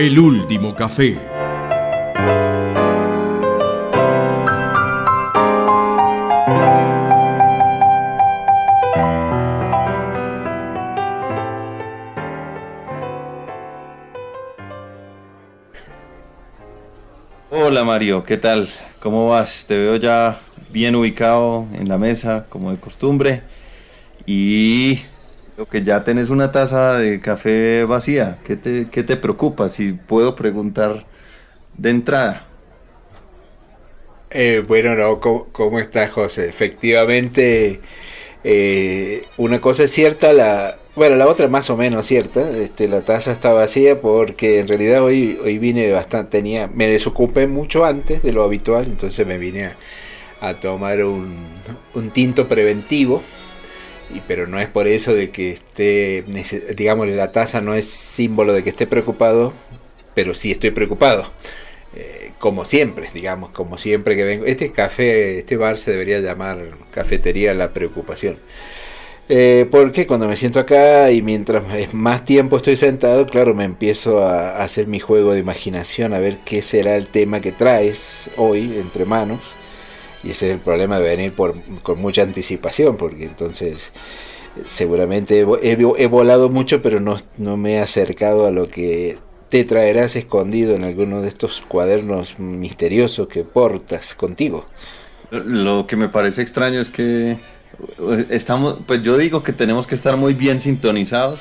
El último café. Hola Mario, ¿qué tal? ¿Cómo vas? Te veo ya bien ubicado en la mesa, como de costumbre. Y que ya tenés una taza de café vacía. ¿Qué te, qué te preocupa? Si puedo preguntar de entrada. Eh, bueno, no, ¿cómo, cómo estás, José? Efectivamente, eh, una cosa es cierta, la, bueno, la otra más o menos cierta. Este, la taza está vacía porque en realidad hoy, hoy vine bastante, tenía, me desocupé mucho antes de lo habitual, entonces me vine a, a tomar un, un tinto preventivo. Y, pero no es por eso de que esté, digamos, la taza no es símbolo de que esté preocupado, pero sí estoy preocupado. Eh, como siempre, digamos, como siempre que vengo. Este café, este bar se debería llamar Cafetería La Preocupación. Eh, porque cuando me siento acá y mientras más tiempo estoy sentado, claro, me empiezo a hacer mi juego de imaginación, a ver qué será el tema que traes hoy entre manos. Y ese es el problema de venir por, con mucha anticipación, porque entonces seguramente he, vo- he vo- he volado mucho, pero no, no me he acercado a lo que te traerás escondido en alguno de estos cuadernos misteriosos que portas contigo. Lo que me parece extraño es que estamos, pues yo digo que tenemos que estar muy bien sintonizados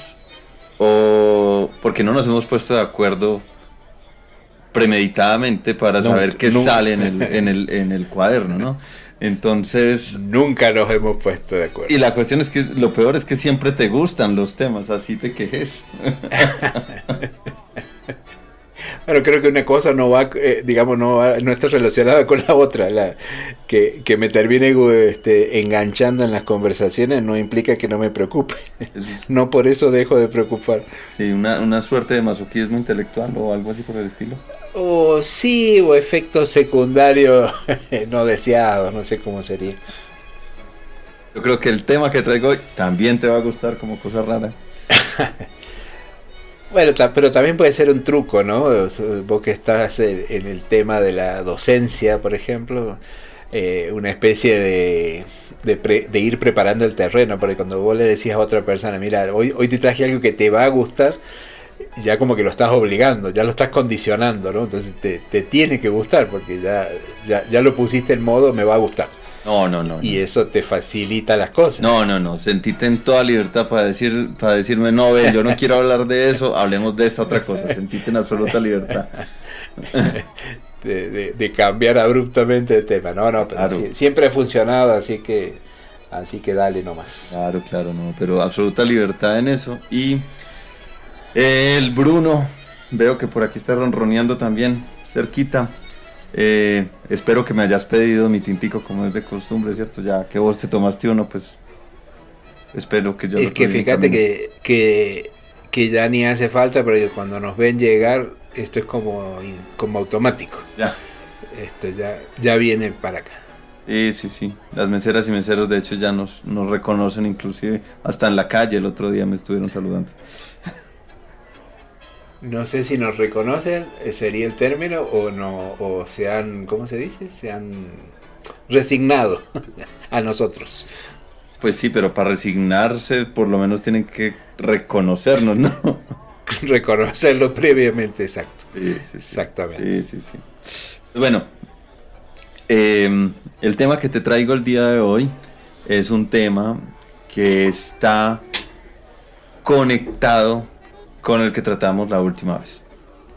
o porque no nos hemos puesto de acuerdo premeditadamente para Nunca, saber qué nunca. sale en el, en, el, en el cuaderno, ¿no? Entonces, Nunca nos hemos puesto de acuerdo. y la cuestión es que lo peor es que siempre te gustan los temas, así te quejes. Pero creo que una cosa no va, eh, digamos, no, va- no está relacionada con la otra. La, que, que me termine este, enganchando en las conversaciones no implica que no me preocupe. No por eso dejo de preocupar. sí, una, una suerte de masoquismo intelectual o algo así por el estilo. O sí, o efectos secundarios no deseados, no sé cómo sería. Yo creo que el tema que traigo hoy también te va a gustar como cosa rara. Bueno, pero también puede ser un truco, ¿no? Vos que estás en, el tema de la docencia, por ejemplo, eh, una especie de, pre- de ir preparando el terreno, porque cuando vos le decís a otra persona, mira, hoy, hoy te traje algo que te va a gustar, ya como que lo estás obligando, ya lo estás condicionando, ¿no? Entonces te, te tiene que gustar, porque ya, ya, ya lo pusiste en modo, me va a gustar. No, no, no. Y no. eso te facilita las cosas. No, no, no. Sentite en toda libertad para decir, para decirme, no, ven, yo no quiero hablar de eso, hablemos de esta otra cosa. Sentite en absoluta libertad. de, de- de cambiar abruptamente de tema. No, no, pero Claro. sí- siempre ha funcionado, así que así que dale nomás. Claro, claro, no, pero absoluta libertad en eso. Y el Bruno, veo que por aquí está ronroneando también, cerquita. Eh, espero que me hayas pedido mi tintico como es de costumbre, ¿cierto? Ya que vos te tomaste uno, pues espero que yo es lo que fíjate que, que, que ya ni hace falta, pero cuando nos ven llegar, esto es como, como automático. Ya. Esto ya, ya viene para acá. Sí, sí, sí. Las meseras y meseros de hecho ya nos, nos reconocen inclusive hasta en la calle el otro día me estuvieron saludando. No sé si nos reconocen, eh, sería el término, o no, o se han, ¿cómo se dice? Se han resignado a nosotros. Pues sí, pero para resignarse por lo menos tienen que reconocernos, ¿no? Reconocerlo previamente, exacto. Sí, sí, sí. Exactamente. Sí, sí, sí. Bueno, eh, el tema que te traigo el día de hoy es un tema que está conectado con el que tratamos la última vez.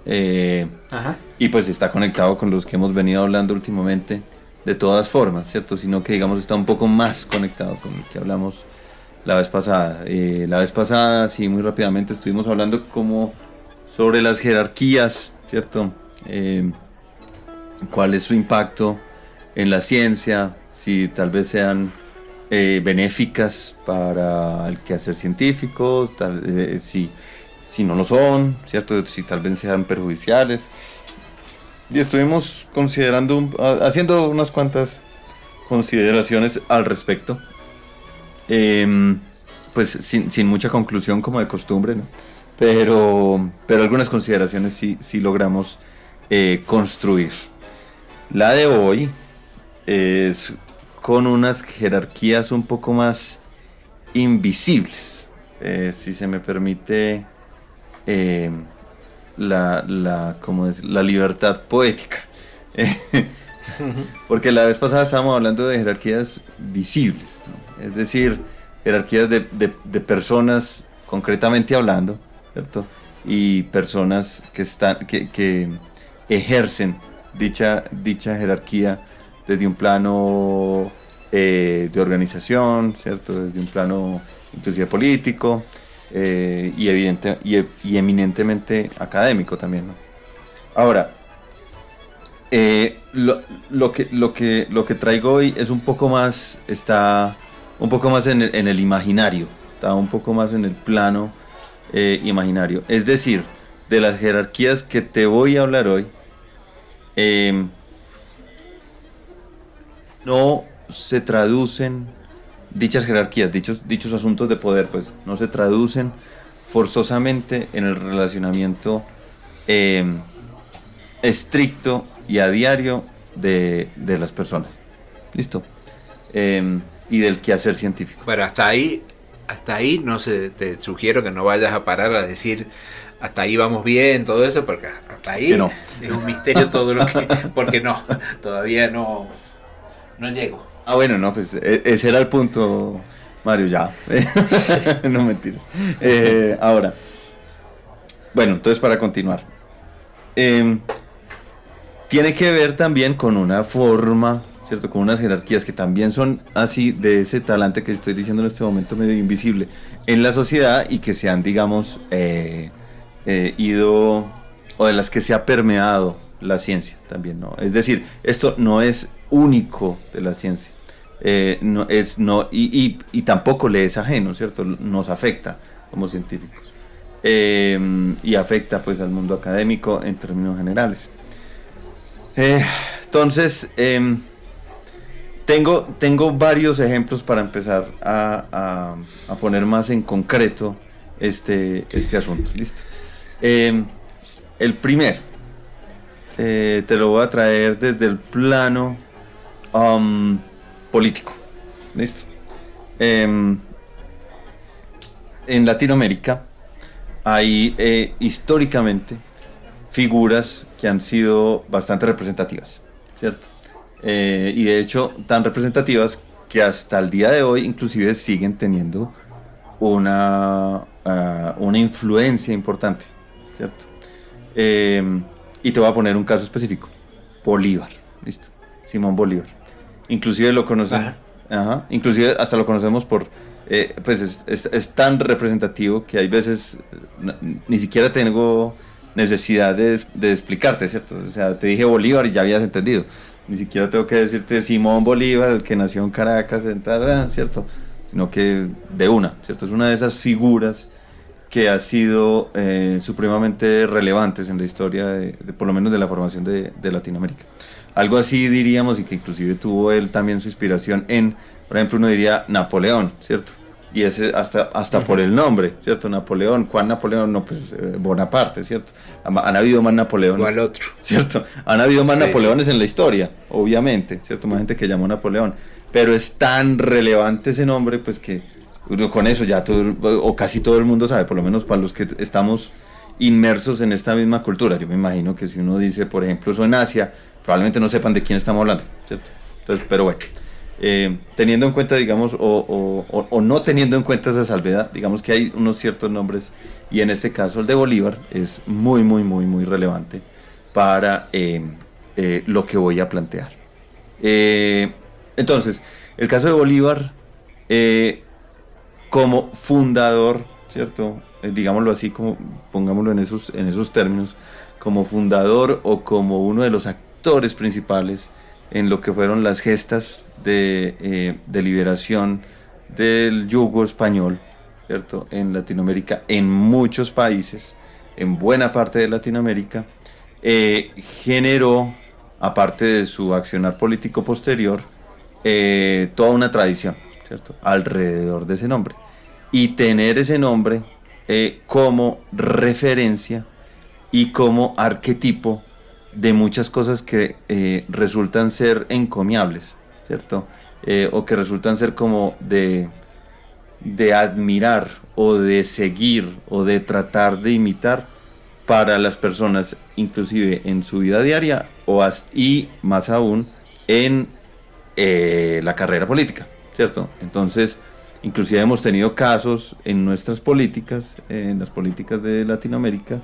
Eh, Ajá. y pues está conectado con los que hemos venido hablando últimamente de todas formas, ¿cierto? Sino que digamos está un poco más conectado con el que hablamos la vez pasada. Eh, la vez pasada, sí, muy rápidamente estuvimos hablando como sobre las jerarquías, ¿cierto? Eh, cuál es su impacto en la ciencia, si tal vez sean eh, benéficas para el quehacer científico, tal, eh, si, si no lo son, ¿cierto? Si tal vez sean perjudiciales. Y estuvimos considerando, haciendo unas cuantas consideraciones al respecto. Em, pues sin, sin mucha conclusión como de costumbre, ¿no? pero, pero algunas consideraciones sí, sí logramos eh, construir. La de hoy es con unas jerarquías un poco más invisibles, eh, si se me permite eh, la, la, es? la libertad poética. Porque la vez pasada estábamos hablando de jerarquías visibles, es decir, jerarquías de, de, personas concretamente hablando, ¿cierto? Y personas que, están, que, que ejercen dicha, dicha jerarquía desde un plano eh, de organización, ¿cierto? Desde un plano inclusive político eh, y, evidente, y, eminentemente académico también. Ahora, eh, lo, que, lo, que, lo que traigo hoy es un poco más, está un poco más en el, imaginario, está un poco más en el plano imaginario. Es decir, de las jerarquías que te voy a hablar hoy, no se traducen dichas jerarquías, dichos, dichos asuntos de poder, pues no se traducen forzosamente en el relacionamiento em, estricto y a diario de, las personas. ¿Listo? Em, y del quehacer científico. Pero hasta ahí, hasta ahí no se, te sugiero que no vayas a parar a decir hasta ahí vamos bien, todo eso, porque hasta ahí es un misterio todo lo que, porque no, todavía no, no llego. Ah, bueno, no, pues e, ese era el punto, Mario, ya. no mentiras. Eh, ahora, bueno, entonces para continuar. Em, tiene que ver también con una forma, ¿cierto? Con unas jerarquías que también son así de ese talante que estoy diciendo en este momento medio invisible en la sociedad y que sean, digamos, eh, eh, ido o de las que se ha permeado la ciencia también, ¿no? Es decir, esto no es único de la ciencia. Eh, no, es, no, y, y, tampoco le es ajeno, ¿cierto? Nos afecta como científicos. Eh, y afecta pues al mundo académico en términos generales. entonces, em, tengo, tengo varios ejemplos para empezar a, a, poner más en concreto este, este asunto. Listo. Em, el primero, eh, te lo voy a traer desde el plano um, político. ¿Listo? Em, en Latinoamérica hay eh, históricamente figuras que han sido bastante representativas, ¿cierto? Eh, y de hecho tan representativas que hasta el día de hoy inclusive siguen teniendo una, ah, una influencia importante ¿cierto? Em, y te voy a poner un caso específico. Bolívar, listo. Simón Bolívar. Inclusive lo conocemos, ajá, inclusive hasta lo conocemos por, eh, pues es, tan representativo que hay veces ni siquiera tengo necesidad de, explicarte, ¿cierto? O sea, te dije Bolívar y ya habías entendido. Ni siquiera tengo que decirte Simón Bolívar, el que nació en Caracas, ¿cierto? Sino que de una, ¿cierto? Es una de esas figuras que ha sido eh, supremamente relevantes en la historia, de, por lo menos de la formación de, Latinoamérica. Algo así diríamos y que inclusive tuvo él también su inspiración en, por ejemplo, uno diría Napoleón, ¿cierto? Y ese hasta, hasta por el nombre, ¿cierto? Napoleón, ¿cuál Napoleón? No, pues eh, Bonaparte, ¿cierto? Han, habido más Napoleones. ¿Cuál otro? ¿Cierto? Han habido más Napoleones en la historia, obviamente, ¿cierto? Más gente que llamó Napoleón. Pero es tan relevante ese nombre, pues que con eso ya todo, o casi todo el mundo sabe, por lo menos para los que estamos inmersos en esta misma cultura. Yo me imagino que si uno dice, por ejemplo, eso en Asia, probablemente no sepan de quién estamos hablando, ¿cierto? Entonces, pero bueno, eh, teniendo en cuenta, digamos, o, o, no teniendo en cuenta esa salvedad, digamos que hay unos ciertos nombres, y en este caso el de Bolívar es muy, muy, muy, muy relevante para eh, eh, lo que voy a plantear. entonces, el caso de Bolívar como fundador, ¿cierto? Digámoslo así, como pongámoslo en esos, en esos términos, como fundador o como uno de los actores principales en lo que fueron las gestas de, eh, liberación del yugo español, ¿cierto? En Latinoamérica, en muchos países, en buena parte de Latinoamérica, eh, generó, aparte de su accionar político posterior, toda una tradición, ¿cierto? Alrededor de ese nombre. Y tener ese nombre eh, como referencia y como arquetipo de muchas cosas que eh, resultan ser encomiables, ¿cierto? Eh, o que resultan ser como de, de admirar o de seguir o de tratar de imitar para las personas, inclusive en su vida diaria o y más aún en eh, la carrera política, ¿cierto? Entonces, inclusive hemos tenido casos en nuestras políticas, en las políticas de Latinoamérica,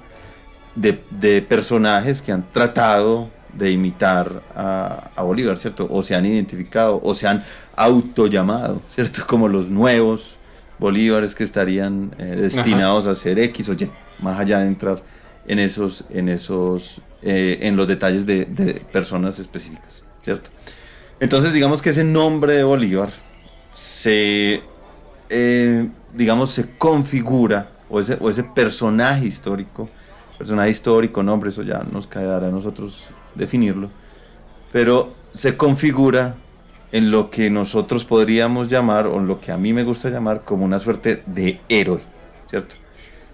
de, personajes que han tratado de imitar a, Bolívar, ¿cierto? O se han identificado, o se han autollamado, ¿cierto? Como los nuevos Bolívares que estarían eh, destinados a ser X o Y, más allá de entrar en esos, en esos, eh, en los detalles de, personas específicas, ¿cierto? Entonces, digamos que ese nombre de Bolívar se, eh, digamos, se configura, o ese, o ese personaje histórico, personaje histórico, nombre, eso ya nos quedará a nosotros definirlo, pero se configura en lo que nosotros podríamos llamar, o lo que a mí me gusta llamar, como una suerte de héroe, ¿cierto?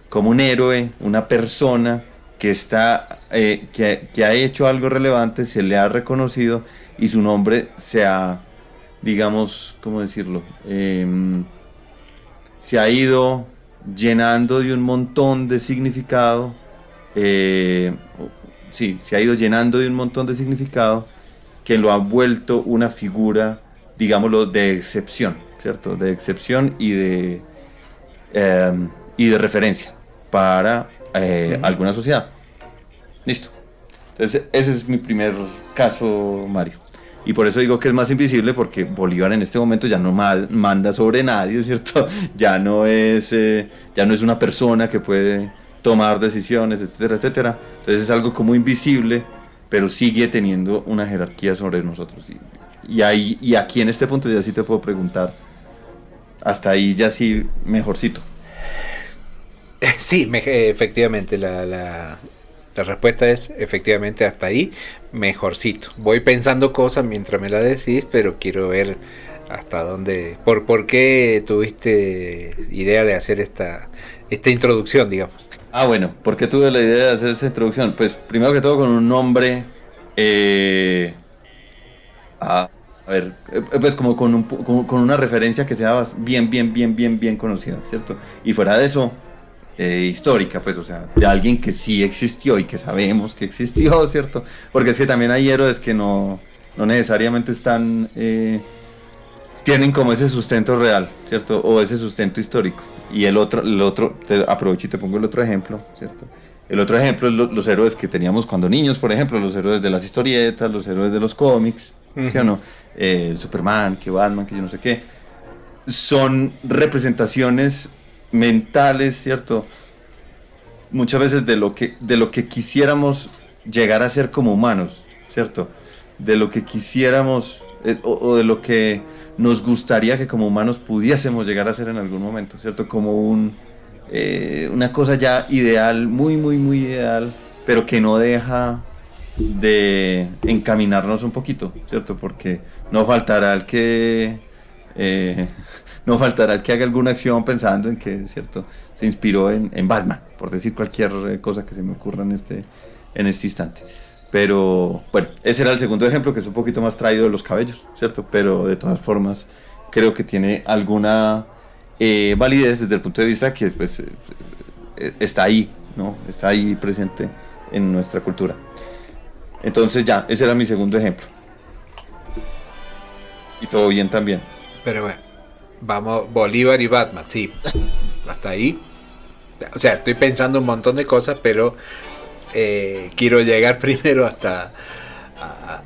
Como un héroe, una persona que, está, eh, que, ha hecho algo relevante, se le ha reconocido y su nombre se ha, digamos, ¿cómo decirlo? Em, se ha ido llenando de un montón de significado eh, sí, se ha ido llenando de un montón de significado que lo ha vuelto una figura, digámoslo, de excepción, ¿cierto? De excepción y de, em, y de referencia para eh, alguna sociedad. Listo. Entonces, ese es mi primer caso, Mario. Y por eso digo que es más invisible, porque Bolívar en este momento ya no manda sobre nadie, ¿cierto? Ya no es, eh, ya no es una persona que puede tomar decisiones, etcétera, etcétera. Entonces es algo como invisible, pero sigue teniendo una jerarquía sobre nosotros. Y, ahí, y aquí en este punto ya sí te puedo preguntar, hasta ahí ya sí mejorcito. Sí, efectivamente, la, la, la, respuesta es efectivamente hasta ahí mejorcito. Voy pensando cosas mientras me la decís, pero quiero ver hasta dónde, por, por qué tuviste idea de hacer esta, esta introducción, digamos. Ah, bueno, ¿por qué tuve la idea de hacer esa introducción? Pues primero que todo con un nombre... Eh, a, ver, eh, pues como con, un, con, una referencia que sea bien, bien, bien, bien, bien conocida, ¿cierto? Y fuera de eso, eh, histórica, pues, o sea, de alguien que sí existió y que sabemos que existió, ¿cierto? Porque es que también hay héroes que no, no necesariamente están... tienen como ese sustento real, ¿cierto? O ese sustento histórico. Y el otro, el otro te aprovecho y te pongo el otro ejemplo, ¿cierto? El otro ejemplo es los héroes que teníamos cuando niños, por ejemplo, los héroes de las historietas, los héroes de los cómics, ¿sí o no? Eh, Superman, que Batman, que yo no sé qué. Son representaciones mentales, ¿cierto? Muchas veces de lo que, de lo que quisiéramos llegar a ser como humanos, ¿cierto? De lo que quisiéramos eh, o de lo que nos gustaría que como humanos pudiésemos llegar a ser en algún momento, ¿cierto? Como un, eh, una cosa ya ideal, muy, muy, muy ideal, pero que no deja de encaminarnos un poquito, ¿cierto? Porque no faltará el que... Eh, no faltará el que haga alguna acción pensando en que, ¿cierto? Se inspiró en, en Batman, por decir cualquier cosa que se me ocurra en este, en este instante. Pero bueno, ese era el segundo ejemplo que es un poquito más traído de los cabellos, ¿cierto? Pero de todas formas creo que tiene alguna eh, validez desde el punto de vista que pues, eh, está ahí, ¿no? Está ahí presente en nuestra cultura. Entonces ya, ese era mi segundo ejemplo. Y todo bien también. Pero bueno, vamos, Bolívar y Batman, sí. Hasta ahí. O sea, estoy pensando un montón de cosas, pero eh, quiero llegar primero hasta,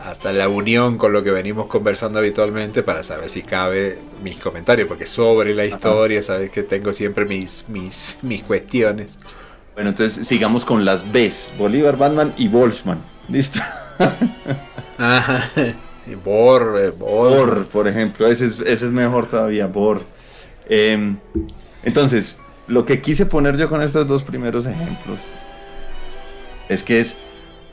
hasta la unión con lo que venimos conversando habitualmente para saber si cabe mis comentarios, porque sobre la historia, sabes que tengo siempre mis, mis, mis cuestiones. Bueno, entonces sigamos con las Bs, Bolívar, Batman y Boltzmann. ¿Listo? Ajá. Bor, eh, Bor. por ejemplo, ese es, ese es mejor todavía, Bor. Em, entonces, lo que quise poner yo con estos dos primeros ejemplos es que es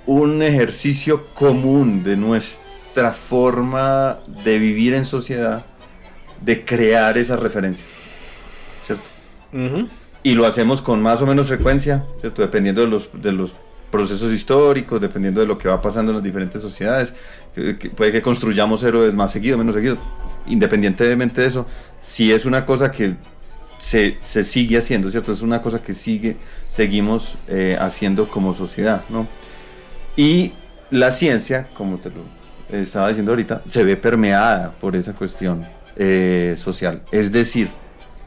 un ejercicio común de nuestra forma de vivir en sociedad, de crear esas referencias. ¿Cierto? y lo hacemos con más o menos frecuencia, ¿cierto? Dependiendo de los, de los procesos históricos, dependiendo de lo que va pasando en las diferentes sociedades. puede que construyamos héroes más seguido, menos seguido. Independientemente de eso, si es una cosa que se, sigue haciendo, ¿cierto? Es una cosa que sigue, seguimos eh, haciendo como sociedad, ¿no? Y la ciencia, como te lo estaba diciendo ahorita, se ve permeada por esa cuestión eh, social. Es decir,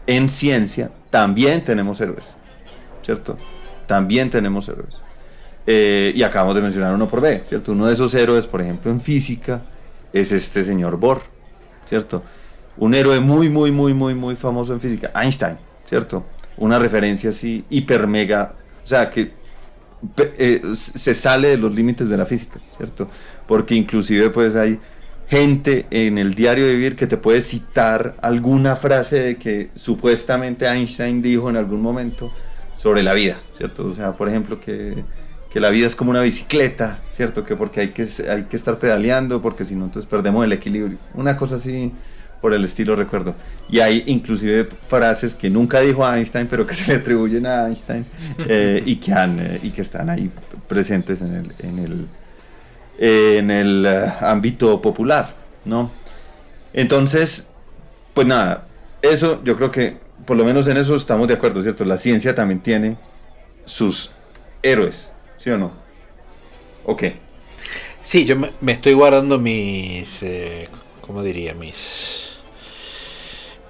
en ciencia también tenemos héroes, ¿cierto? También tenemos héroes. Eh, y acabamos de mencionar uno por B, ¿cierto? Uno de esos héroes, por ejemplo, en física, es este señor Bohr, ¿cierto? Un héroe muy, muy, muy, muy, muy famoso en física, Einstein, ¿cierto? Una referencia así hiper mega, o sea, que eh, se sale de los límites de la física, ¿cierto? Porque inclusive pues hay gente en el diario de vivir que te puede citar alguna frase de que supuestamente Einstein dijo en algún momento sobre la vida, ¿cierto? O sea, por ejemplo, que que la vida es como una bicicleta, ¿cierto? Que porque hay que, hay que estar pedaleando, porque si no, entonces perdemos el equilibrio. Una cosa así por el estilo, recuerdo. Y hay inclusive frases que nunca dijo Einstein, pero que se le atribuyen a Einstein eh, y, que han, eh, y que están ahí presentes en el, en el, en el eh, ámbito popular, ¿no? Entonces, pues nada, eso yo creo que por lo menos en eso estamos de acuerdo, ¿cierto? La ciencia también tiene sus héroes, ¿Sí o no? Ok. Sí, yo me, estoy guardando mis. ¿Cómo diría? Mis.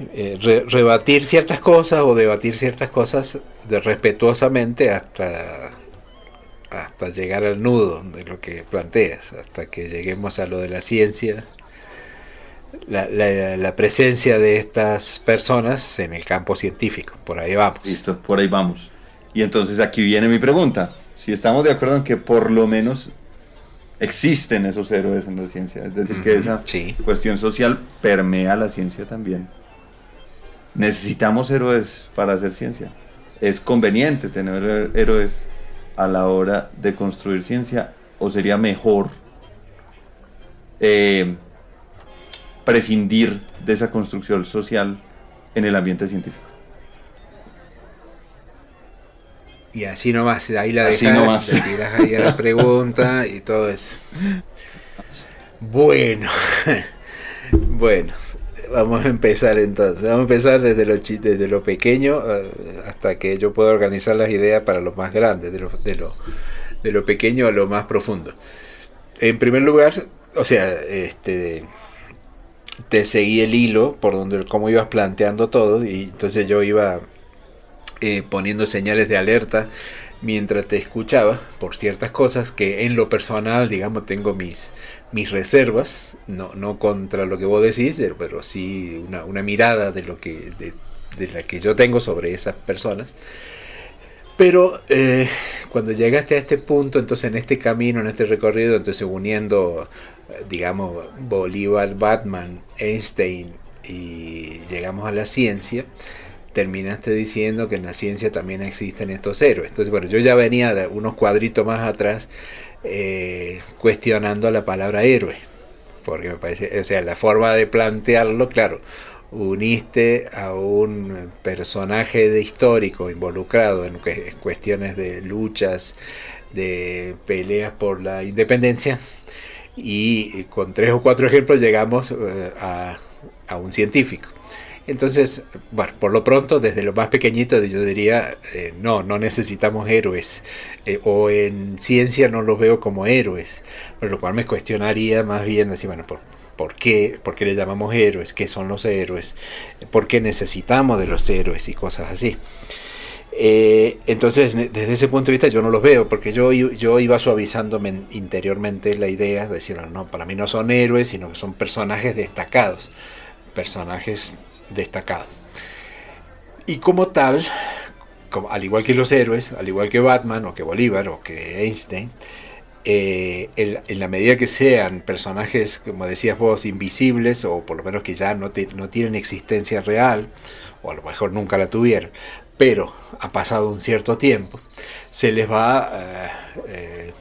Eh, rebatir ciertas cosas o debatir ciertas cosas de respetuosamente hasta hasta llegar al nudo de lo que planteas, hasta que lleguemos a lo de la ciencia, la, la, presencia de estas personas en el campo científico. Por ahí vamos. Listo, por ahí vamos. Y entonces aquí viene mi pregunta si estamos de acuerdo en que por lo menos existen esos héroes en la ciencia, es decir, que esa cuestión social permea la ciencia también. Necesitamos héroes para hacer ciencia. Es conveniente tener héroes a la hora de construir ciencia o sería mejor eh, prescindir de esa construcción social en el ambiente científico. Y así nomás, ahí la dejas, nomás. tiras ahí a la pregunta y todo eso. Bueno, bueno, vamos a empezar entonces. Vamos a empezar desde lo, desde lo pequeño eh, hasta que yo pueda organizar las ideas para lo más grande, de lo, de lo, de lo pequeño a lo más profundo. En primer lugar, o sea, este te seguí el hilo por donde cómo ibas planteando todo y entonces yo iba eh, poniendo señales de alerta mientras te escuchaba por ciertas cosas que en lo personal, digamos, tengo mis, mis reservas, no, no contra lo que vos decís, pero sí una, una mirada de, lo que, de, de, la que yo tengo sobre esas personas. Pero eh, cuando llegaste a este punto, entonces en este camino, en este recorrido, entonces uniendo, digamos, Bolívar, Batman, Einstein y llegamos a la ciencia, terminaste diciendo que en la ciencia también existen estos héroes. Entonces, bueno, yo ya venía de unos cuadritos más atrás eh, cuestionando la palabra héroe, porque me parece, o sea, la forma de plantearlo, claro, uniste a un personaje de histórico involucrado en cuestiones de luchas, de peleas por la independencia, y con tres o cuatro ejemplos llegamos eh, a, a un científico. Entonces, bueno, por lo pronto, desde lo más pequeñito, yo diría, eh, no, no necesitamos héroes. Eh, o en ciencia no los veo como héroes. Por lo cual me cuestionaría más bien decir, bueno, ¿por, ¿por qué? ¿Por qué le llamamos héroes? ¿Qué son los héroes? ¿Por qué necesitamos de los héroes? Y cosas así. Eh, entonces, desde ese punto de vista, yo no los veo, porque yo, yo iba suavizando interiormente la idea de decir, no, para mí no son héroes, sino que son personajes destacados, personajes destacadas. Y como tal, como, al igual que los héroes, al igual que Batman o que Bolívar o que Einstein, eh, en, la medida que sean personajes, como decías vos, invisibles o por lo menos que ya no, tienen existencia real, o a lo mejor nunca la tuvieron, pero ha pasado un cierto tiempo, se les va eh, eh,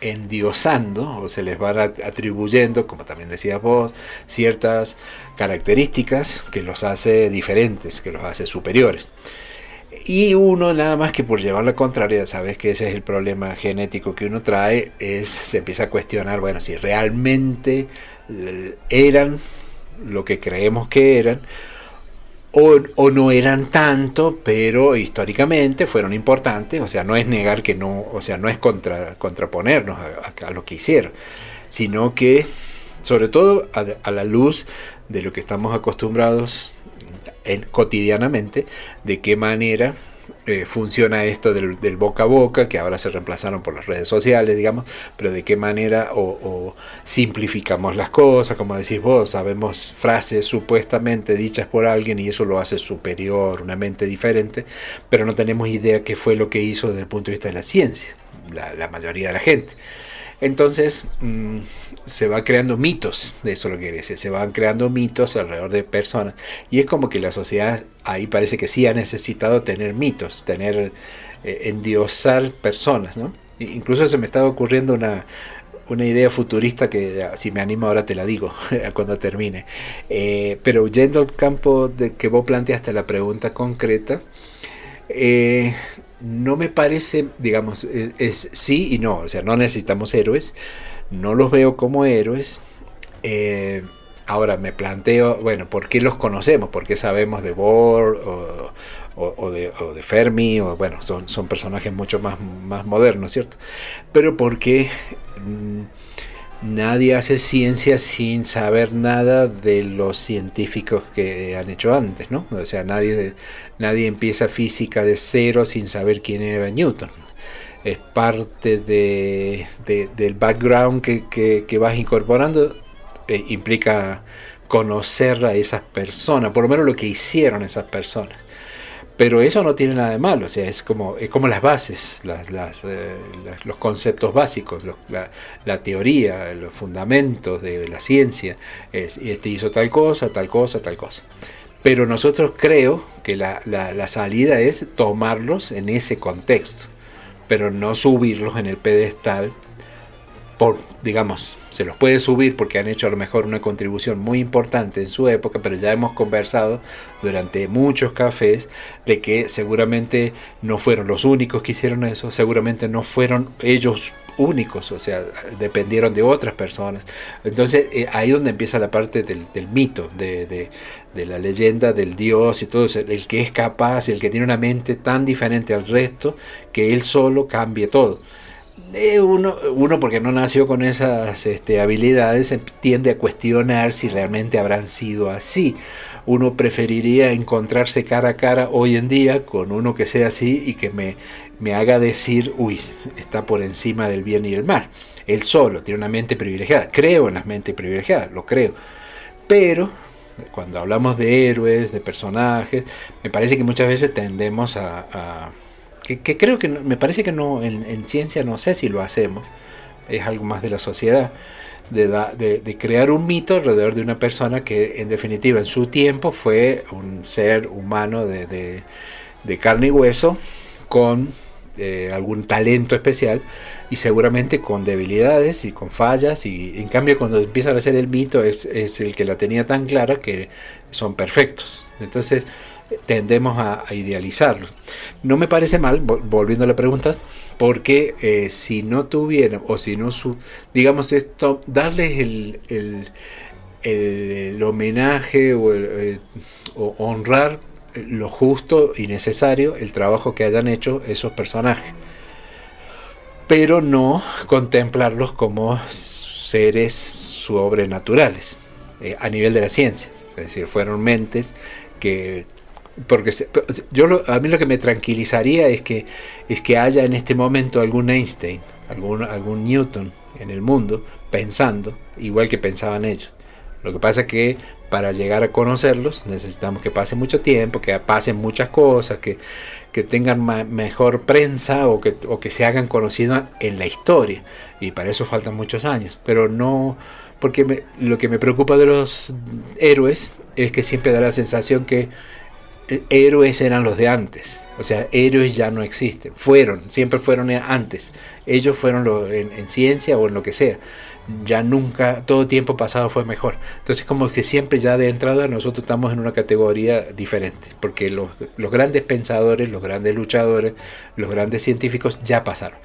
endiosando o se les va atribuyendo, como también decías vos, ciertas características que los hace diferentes, que los hace superiores. Y uno nada más que por llevar la contraria, sabes que ese es el problema genético que uno trae, es se empieza a cuestionar, bueno, si realmente eh, eran lo que creemos que eran, o, no eran tanto, pero históricamente fueron importantes, o sea, no es negar que no, o sea, no es contra, contraponernos a, lo que hicieron, sino que, sobre todo a, la luz de lo que estamos acostumbrados en, cotidianamente, de qué manera eh, funciona esto del, boca a boca, que ahora se reemplazaron por las redes sociales, digamos, pero de qué manera o, simplificamos las cosas, como decís vos, sabemos frases supuestamente dichas por alguien y eso lo hace superior, una mente diferente, pero no tenemos idea qué fue lo que hizo desde el punto de vista de la ciencia, la mayoría de la gente. Entonces mm, se va creando mitos, de eso lo que decir, se van creando mitos alrededor de personas. Y es como que la sociedad ahí parece que sí ha necesitado tener mitos, tener, eh, endiosar personas, ¿no? Incluso se me estaba ocurriendo una, una idea futurista que si me animo ahora te la digo cuando termine. Eh, pero yendo al campo de que vos planteaste la pregunta concreta, eh, no me parece, digamos, e, es, sí y no, o sea, no necesitamos héroes, no los veo como héroes. Eh, ahora me planteo, bueno, ¿por qué los conocemos? ¿Por qué sabemos de Bohr o, de, Fermi? O, bueno, son, son personajes mucho más, más modernos, ¿cierto? Pero ¿por qué mm, nadie hace ciencia sin saber nada de los científicos que han hecho antes, ¿no? O sea, nadie Nadie empieza física de cero sin saber quién era Newton. Es parte de, del background que, vas incorporando, eh, implica conocer a esas personas, por lo menos lo que hicieron esas personas. Pero eso no tiene nada de malo, o sea, es como, es como las bases, eh, los conceptos básicos, la, teoría, los fundamentos de la ciencia. Es, este hizo tal cosa, tal cosa, tal cosa. Pero nosotros creo que la, salida es tomarlos en ese contexto, pero no subirlos en el pedestal por, digamos, se los puede subir porque han hecho a lo mejor una contribución muy importante en su época, pero ya hemos conversado durante muchos cafés de que seguramente no fueron los únicos que hicieron eso, seguramente no fueron ellos únicos, o sea, dependieron de otras personas. Entonces eh, ahí donde empieza la parte del, mito, de, la leyenda del Dios y todo eso, el que es capaz, el que tiene una mente tan diferente al resto, que él solo cambie todo. Eh, uno, uno, porque no nació con esas este, habilidades, tiende a cuestionar si realmente habrán sido así. Uno preferiría encontrarse cara a cara hoy en día con uno que sea así y que me, me haga decir, uy, está por encima del bien y el mal. Él solo tiene una mente privilegiada. Creo en las mentes privilegiadas, lo creo. Pero cuando hablamos de héroes, de personajes, me parece que muchas veces tendemos a... que, creo que me parece que no en, ciencia no sé si lo hacemos, es algo más de la sociedad, de, crear un mito alrededor de una persona que en definitiva en su tiempo fue un ser humano de, carne y hueso con eh, algún talento especial y seguramente con debilidades y con fallas y en cambio cuando empiezan a hacer el mito es, el que la tenía tan clara que son perfectos. Entonces tendemos a, idealizarlos no me parece mal volviendo a la pregunta porque eh, si no tuvieran o si no su digamos esto darles el, el, homenaje o, eh, o honrar lo justo y necesario el trabajo que hayan hecho esos personajes. Pero no contemplarlos como seres sobrenaturales eh, a nivel de la ciencia. Es decir, fueron mentes que porque yo a mí lo que me tranquilizaría es que es que haya en este momento algún Einstein, algún algún Newton en el mundo pensando igual que pensaban ellos. Lo que pasa es que para llegar a conocerlos necesitamos que pase mucho tiempo, que pasen muchas cosas, que, tengan mejor prensa o que, que se hagan conocidos en la historia. Y para eso faltan muchos años. Pero no, porque lo que me preocupa de los héroes es que siempre da la sensación que héroes eran los de antes. O sea, héroes ya no existen. Fueron, siempre fueron antes. Ellos fueron en, en ciencia o en lo que sea ya nunca, todo tiempo pasado fue mejor. Entonces como que siempre ya de entrada nosotros estamos en una categoría diferente, porque los, los grandes pensadores, los grandes luchadores, los grandes científicos ya pasaron.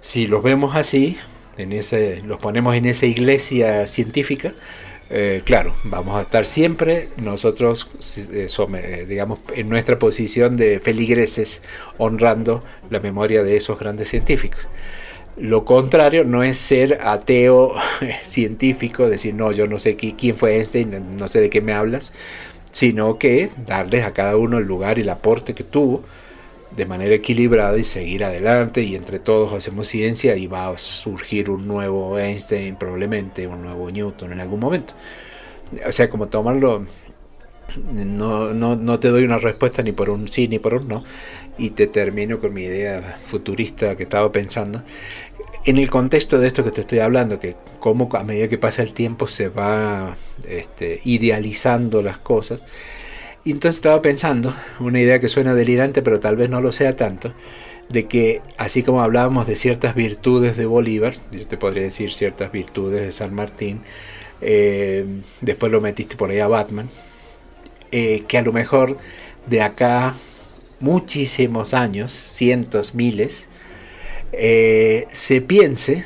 Si los vemos así, en ese, los ponemos en esa iglesia científica, eh, claro, vamos a estar siempre nosotros, eh, eh, digamos, en nuestra posición de feligreses, honrando la memoria de esos grandes científicos. Lo contrario no es ser ateo científico, decir, no, yo no sé quién fue Einstein, no sé de qué me hablas, sino que darles a cada uno el lugar y el aporte que tuvo de manera equilibrada y seguir adelante y entre todos hacemos ciencia y va a surgir un nuevo Einstein probablemente, un nuevo Newton en algún momento. O sea, como tomarlo, no, no, no te doy una respuesta ni por un sí ni por un no y te termino con mi idea futurista que estaba pensando. En el contexto de esto que te estoy hablando, que cómo a medida que pasa el tiempo se va este, idealizando las cosas, y entonces estaba pensando, una idea que suena delirante, pero tal vez no lo sea tanto, de que así como hablábamos de ciertas virtudes de Bolívar, yo te podría decir ciertas virtudes de San Martín, eh, después lo metiste por ahí a Batman, eh, que a lo mejor de acá muchísimos años, cientos, miles, eh, se piense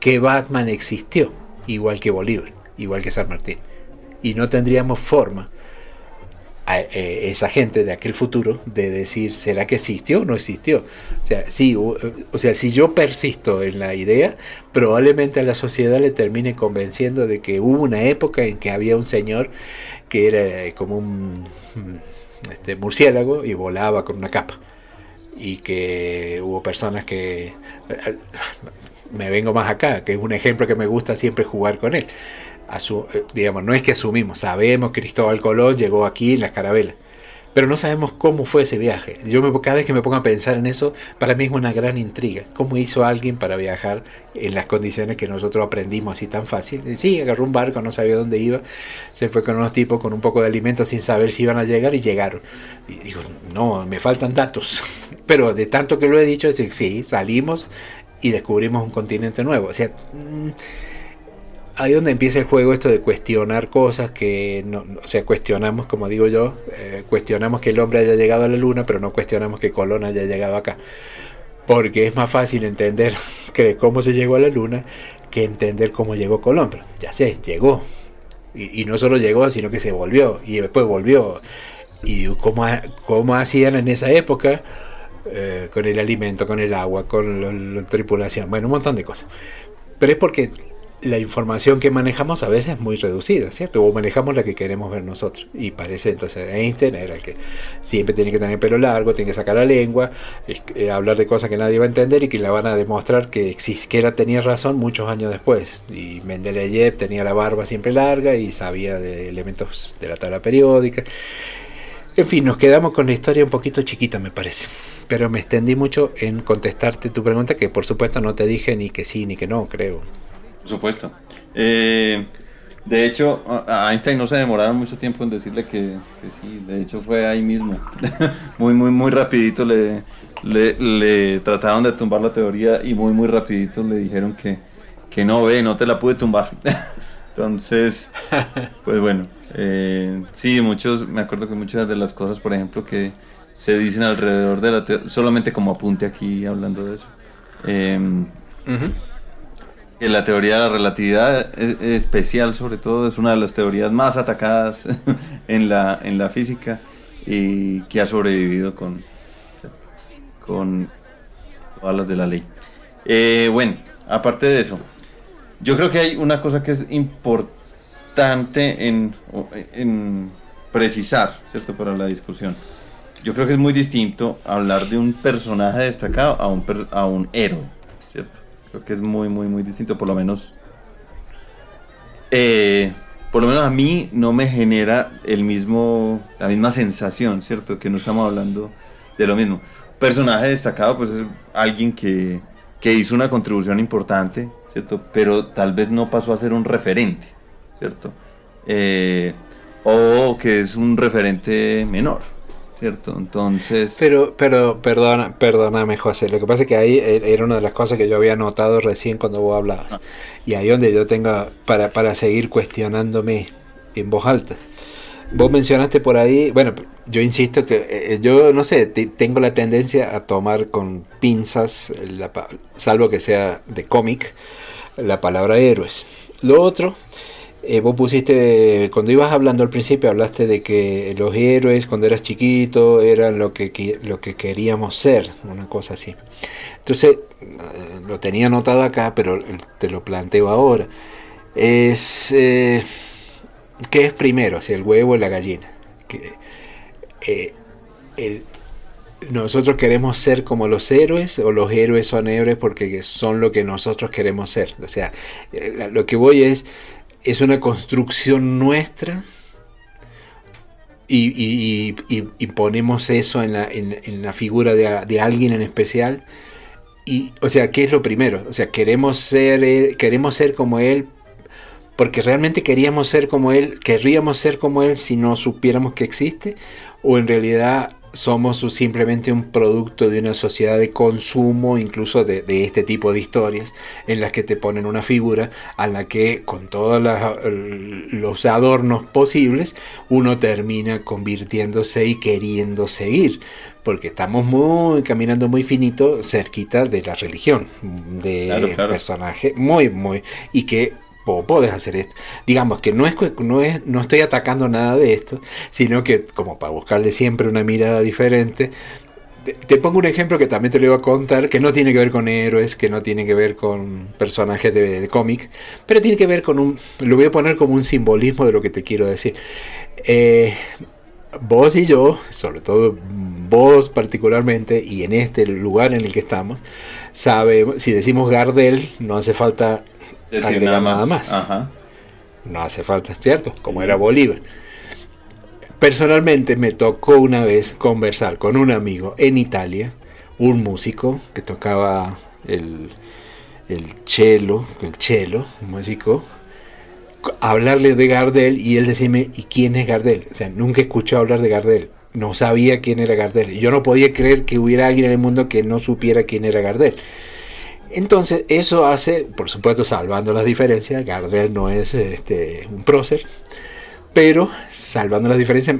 que Batman existió, igual que Bolívar, igual que San Martín, y no tendríamos forma eh, esa gente de aquel futuro de decir, ¿será que existió o no existió? O sea, sí, o, sea, si yo persisto en la idea, probablemente a la sociedad le termine convenciendo de que hubo una época en que había un señor que era eh, como un mm, este, murciélago y volaba con una capa. Y que hubo personas que... Eh, me vengo más acá, que es un ejemplo que me gusta siempre jugar con él eh, digamos, no es que asumimos, sabemos que Cristóbal Colón llegó aquí en la escarabela, pero no sabemos cómo fue ese viaje. Yo me, cada vez que me pongo a pensar en eso, para mí es una gran intriga. ¿Cómo hizo alguien para viajar en las condiciones que nosotros aprendimos así tan fácil? Sí, agarró un barco, no sabía dónde iba, se fue con unos tipos con un poco de alimento sin saber si iban a llegar y llegaron. Y digo, no, me faltan datos. Pero de tanto que lo he dicho, es decir, sí, salimos y descubrimos un continente nuevo. O sea... Mm, ahí donde empieza el juego esto de cuestionar cosas que no, o sea, cuestionamos, como digo yo, eh, cuestionamos que el hombre haya llegado a la luna, pero no cuestionamos que Colón haya llegado acá. Porque es más fácil entender cómo se llegó a la luna que entender cómo llegó Colón. Pero ya sé, llegó. Y, no solo llegó, sino que se volvió. Y después volvió. Y cómo, cómo hacían en esa época eh, con el alimento, con el agua, con la tripulación. Bueno, un montón de cosas. Pero es porque la información que manejamos a veces es muy reducida, ¿cierto? O manejamos la que queremos ver nosotros. Y parece entonces Einstein era el que siempre tiene que tener pelo largo, tiene que sacar la lengua, eh, hablar de cosas que nadie va a entender y que la van a demostrar que era tenía razón muchos años después. Y Mendeleev tenía la barba siempre larga y sabía de elementos de la tabla periódica. En fin, nos quedamos con la historia un poquito chiquita, me parece. Pero me extendí mucho en contestarte tu pregunta, que por supuesto no te dije ni que sí ni que no, creo. Por supuesto. Eh, de hecho, a Einstein no se demoraron mucho tiempo en decirle que, sí, de hecho fue ahí mismo. muy, muy, muy rapidito le, le, trataron de tumbar la teoría y muy, muy rapidito le dijeron que, que no, ve, no te la pude tumbar. Entonces, pues bueno, eh, sí, muchos, me acuerdo que muchas de las cosas, por ejemplo, que se dicen alrededor de la teoría, solamente como apunte aquí hablando de eso. Eh, la teoría de la relatividad especial, sobre todo, es una de las teorías más atacadas en la, en la física y que ha sobrevivido con, con todas las de la ley. Eh, bueno, aparte de eso, yo creo que hay una cosa que es importante en, en precisar, ¿cierto?, para la discusión. Yo creo que es muy distinto hablar de un personaje destacado a un, a un héroe, ¿cierto? Creo que es muy, muy, muy distinto, por lo menos. Eh, por lo menos a mí no me genera el mismo, la misma sensación, ¿cierto? Que no estamos hablando de lo mismo. Personaje destacado, pues es alguien que, que hizo una contribución importante, ¿cierto? Pero tal vez no pasó a ser un referente, ¿cierto? Eh, o que es un referente menor, ¿cierto? Entonces... Pero, pero, perdona, perdóname, José, lo que pasa es que ahí e, era una de las cosas que yo había notado recién cuando vos hablabas. Ah. Y ahí donde yo tengo, para, para seguir cuestionándome en voz alta. Vos mencionaste por ahí, bueno, yo insisto que eh, yo no sé, tengo la tendencia a tomar con pinzas, salvo que sea de cómic, la palabra héroes. Lo otro eh, vos pusiste, cuando ibas hablando al principio, hablaste de que los héroes cuando eras chiquito eran lo que, lo que queríamos ser, una cosa así. Entonces, eh, lo tenía anotado acá, pero te lo planteo ahora. Es, eh, ¿Qué es primero, si el huevo o la gallina? Que, nosotros queremos ser como los héroes o los héroes son héroes porque son lo que nosotros queremos ser. O sea, lo que voy es, es una construcción nuestra y, ponemos eso en la, figura de, alguien en especial. Y, o sea, ¿qué es lo primero? O sea, queremos ser, queremos ser como él porque realmente queríamos ser como él, querríamos ser como él si no supiéramos que existe, o en realidad somos simplemente un producto de una sociedad de consumo, incluso de, este tipo de historias, en las que te ponen una figura a la que con todos los adornos posibles uno termina convirtiéndose y queriendo seguir, porque estamos muy caminando muy finito cerquita de la religión, de personaje muy, muy, y que puedes hacer esto. Digamos que no es, no es, no estoy atacando nada de esto, sino que como para buscarle siempre una mirada diferente, te, pongo un ejemplo que también te lo iba a contar, que no tiene que ver con héroes, que no tiene que ver con personajes de, de cómics, pero tiene que ver con un, lo voy a poner como un simbolismo de lo que te quiero decir. Eh, vos y yo, sobre todo vos particularmente, y en este lugar en el que estamos, sabemos, si decimos Gardel, no hace falta nada más. No hace falta, ¿cierto? Como era Bolívar. Personalmente me tocó una vez conversar con un amigo en Italia, un músico que tocaba el, el cello, el cello, un músico, hablarle de Gardel y él decirme, ¿y quién es Gardel? O sea, nunca escuchó hablar de Gardel, no sabía quién era Gardel. Yo no podía creer que hubiera alguien en el mundo que no supiera quién era Gardel. Entonces, eso hace, por supuesto, salvando las diferencias, Gardel no es este, un prócer, pero salvando las diferencias,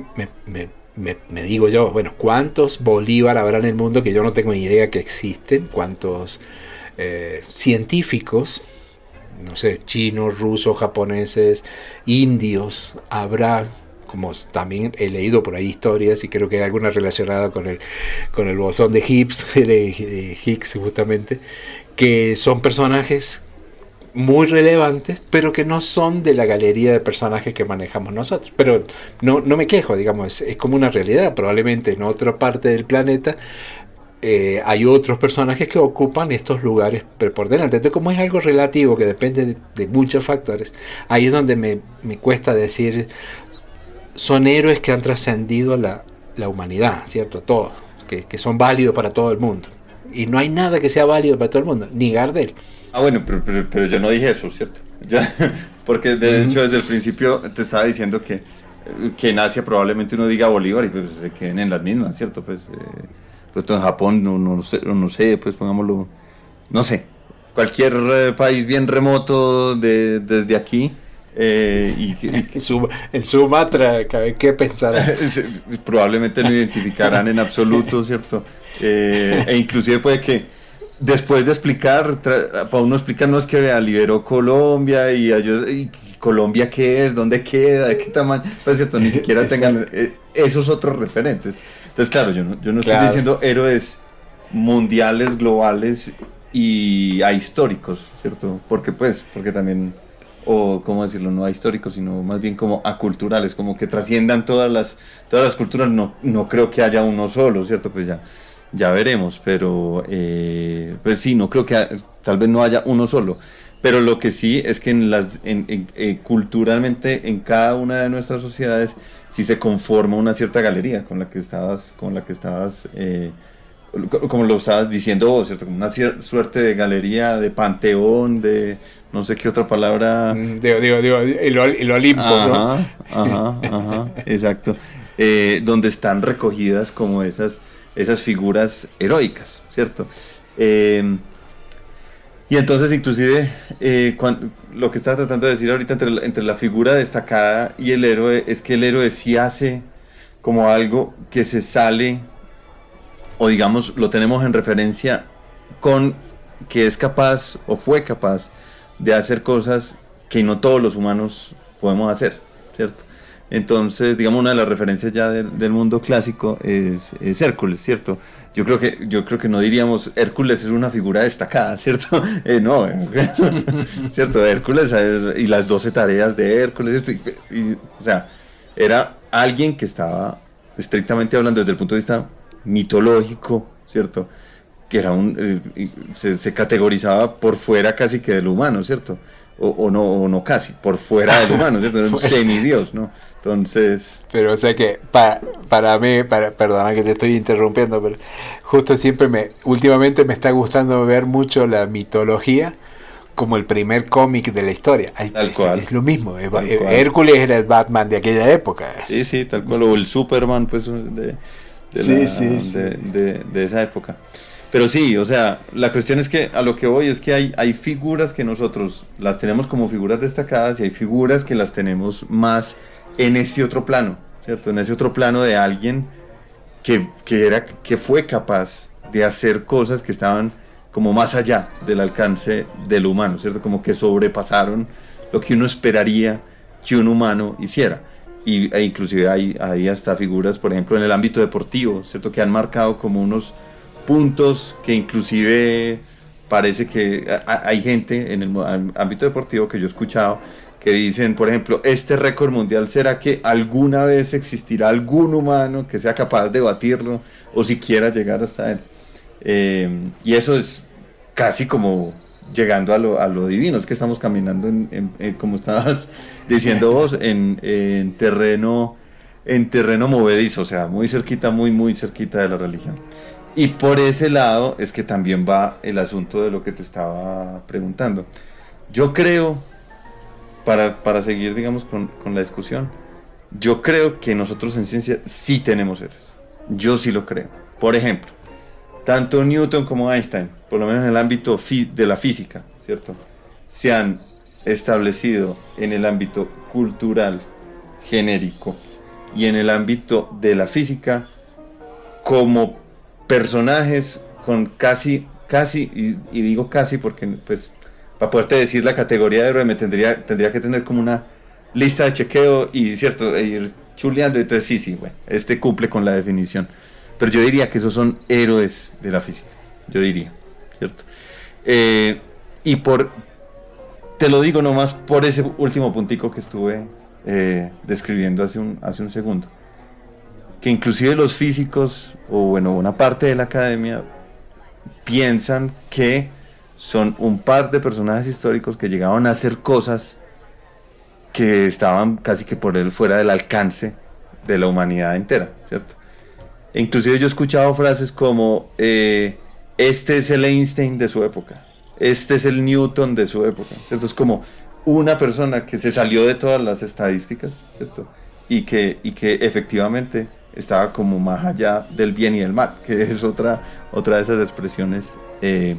me, digo yo, bueno, ¿cuántos Bolívar habrá en el mundo que yo no tengo ni idea que existen? ¿Cuántos eh, científicos, no sé, chinos, rusos, japoneses, indios habrá? Como también he leído por ahí historias y creo que hay alguna relacionada con el, con el bosón de Higgs, de Higgs justamente, que son personajes muy relevantes, pero que no son de la galería de personajes que manejamos nosotros. Pero no, no me quejo, digamos, es, como una realidad. Probablemente en otra parte del planeta eh, hay otros personajes que ocupan estos lugares preponderantes. Entonces, como es algo relativo que depende de, muchos factores, ahí es donde me, cuesta decir, son héroes que han trascendido la, la humanidad, ¿cierto? Todos, que, que son válidos para todo el mundo. Y no hay nada que sea válido para todo el mundo, ni Gardel. Ah, bueno, pero, pero, yo no dije eso, ¿cierto? Ya, porque de hecho desde el principio te estaba diciendo que, que en Asia probablemente uno diga Bolívar y pues se queden en las mismas, ¿cierto? Pues, eh, pues en Japón no, no, sé, no sé, pues pongámoslo, no sé, cualquier eh, país bien remoto de, desde aquí. Eh, y, en Sumatra, ¿qué pensar Probablemente no identificarán en absoluto, ¿cierto? Eh, e inclusive puede que después de explicar, para uno explicar, no es que vea, liberó Colombia y, y, Colombia qué es, dónde queda, de qué tamaño, pues cierto, ni siquiera tengan eh, esos otros referentes. Entonces, claro, yo no, yo no estoy diciendo héroes mundiales, globales y históricos ¿cierto? Porque pues, porque también o cómo decirlo, no a históricos, sino más bien como a culturales, como que trasciendan todas las, todas las culturas, no, no creo que haya uno solo, ¿cierto? Pues ya, ya veremos, pero eh, pues sí, no creo que tal vez no haya uno solo. Pero lo que sí es que en las, en, eh, culturalmente en cada una de nuestras sociedades sí se conforma una cierta galería con la que estabas, con la que estabas, eh, como lo estabas diciendo vos, ¿cierto? Como una suerte de galería, de panteón, de no sé qué otra palabra. Mm, digo, digo, digo, el, Olimpo, ajá, Ajá, ajá, exacto. eh, donde están recogidas como esas, esas figuras heroicas, ¿cierto? Eh, y entonces inclusive eh, lo que estaba tratando de decir ahorita entre entre la figura destacada y el héroe es que el héroe sí hace como algo que se sale o digamos lo tenemos en referencia con que es capaz o fue capaz de hacer cosas que no todos los humanos podemos hacer, ¿cierto? Entonces, digamos, una de las referencias ya del, mundo clásico es, Hércules, ¿cierto? Yo creo que yo creo que no diríamos Hércules es una figura destacada, ¿cierto? Eh, no, ¿cierto? Hércules y las 12 tareas de Hércules, o sea, era alguien que estaba estrictamente hablando desde el punto de vista mitológico, ¿cierto? Que era un, eh, se, categorizaba por fuera casi que del humano, ¿cierto? O, no, o no casi, por fuera del humano, ¿cierto? Era un semidios, ¿no? Entonces... Pero o sea que para, para mí, para, perdona que te estoy interrumpiendo, pero justo siempre me, últimamente me está gustando ver mucho la mitología como el primer cómic de la historia. es, lo mismo. Hércules era el Batman de aquella época. Sí, sí, tal cual. O el Superman, pues, de, de, esa época. Pero sí, o sea, la cuestión es que a lo que voy es que hay, hay figuras que nosotros las tenemos como figuras destacadas y hay figuras que las tenemos más en ese otro plano, ¿cierto? En ese otro plano de alguien que, que, era, que fue capaz de hacer cosas que estaban como más allá del alcance del humano, ¿cierto? Como que sobrepasaron lo que uno esperaría que un humano hiciera. Y, e inclusive hay, hay hasta figuras, por ejemplo, en el ámbito deportivo, ¿cierto? Que han marcado como unos puntos que inclusive parece que hay gente en el ámbito deportivo que yo he escuchado que dicen, por ejemplo, este récord mundial, ¿será que alguna vez existirá algún humano que sea capaz de batirlo o siquiera llegar hasta él? Eh, y eso es casi como llegando a lo, a lo divino, es que estamos caminando, en, como estabas diciendo vos, en, terreno en terreno movedizo, o sea, muy cerquita, muy, muy cerquita de la religión. Y por ese lado es que también va el asunto de lo que te estaba preguntando. Yo creo, para, para seguir, digamos, con, con la discusión, yo creo que nosotros en ciencia sí tenemos héroes. Yo sí lo creo. Por ejemplo, tanto Newton como Einstein, por lo menos en el ámbito de la física, ¿cierto? Se han establecido en el ámbito cultural genérico y en el ámbito de la física como personajes con casi, casi, y, digo casi porque pues para poderte decir la categoría de héroe me tendría, tendría que tener como una lista de chequeo y cierto, e ir chuleando, entonces sí, sí, bueno, este cumple con la definición. Pero yo diría que esos son héroes de la física. Yo diría, ¿cierto? Eh, y por, te lo digo nomás por ese último puntico que estuve eh, describiendo hace un, hace un segundo. Que inclusive los físicos, o bueno, una parte de la academia, piensan que son un par de personajes históricos que llegaban a hacer cosas que estaban casi que por él fuera del alcance de la humanidad entera, ¿cierto? Inclusive yo he escuchado frases como, eh, este es el Einstein de su época, este es el Newton de su época, ¿cierto? Es como una persona que se salió de todas las estadísticas, ¿cierto? Y que, y que efectivamente estaba como más allá del bien y del mal, que es otra, otra de esas expresiones eh,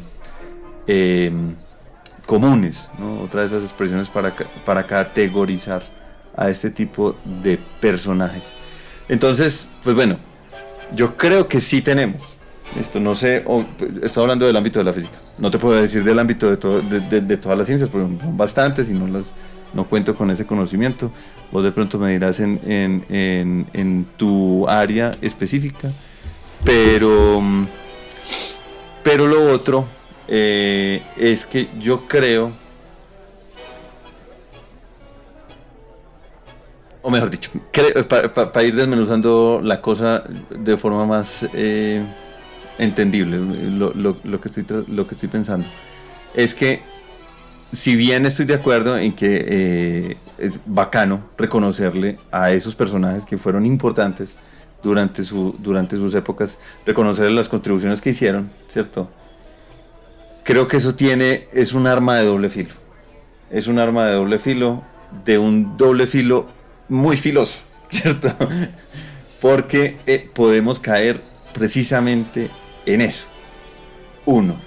em, comunes. Otra de esas expresiones para, para categorizar a este tipo de personajes. Entonces, pues bueno, yo creo que sí tenemos. Esto no sé, estoy hablando del ámbito de la física. No te puedo decir del ámbito de, todas las ciencias, porque son bastantes y no las no cuento con ese conocimiento. Vos de pronto me dirás en, en, en, tu área específica. Pero, pero lo otro eh, es que yo creo o mejor dicho, para ir desmenuzando la cosa de forma más eh, entendible, lo, que estoy, lo que estoy pensando, es que si bien estoy de acuerdo en que eh, es bacano reconocerle a esos personajes que fueron importantes durante, su, durante sus épocas, reconocerle las contribuciones que hicieron, ¿cierto? Creo que eso tiene, es un arma de doble filo. Es un arma de doble filo, de un doble filo muy filoso, ¿cierto? porque eh, podemos caer precisamente en eso. Uno.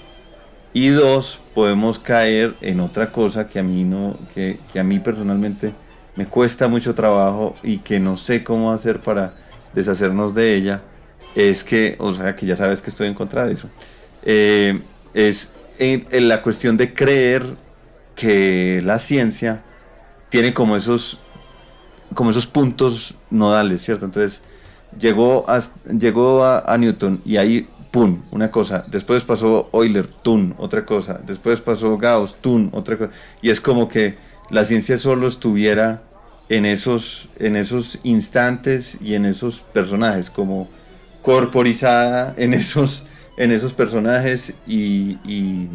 Y dos, podemos caer en otra cosa que a mí no, que, que a mí personalmente me cuesta mucho trabajo y que no sé cómo hacer para deshacernos de ella, es que, o sea, que ya sabes que estoy en contra de eso, eh, es en, la cuestión de creer que la ciencia tiene como esos, como esos puntos nodales, ¿cierto? Entonces, llegó a, llegó a, Newton y ahí, ¡pum!, una cosa. Después pasó Euler, ¡tum!, otra cosa. Después pasó Gauss, ¡tum!, otra cosa. Y es como que la ciencia solo estuviera en esos, en esos instantes y en esos personajes, como corporizada en esos, en esos personajes y, y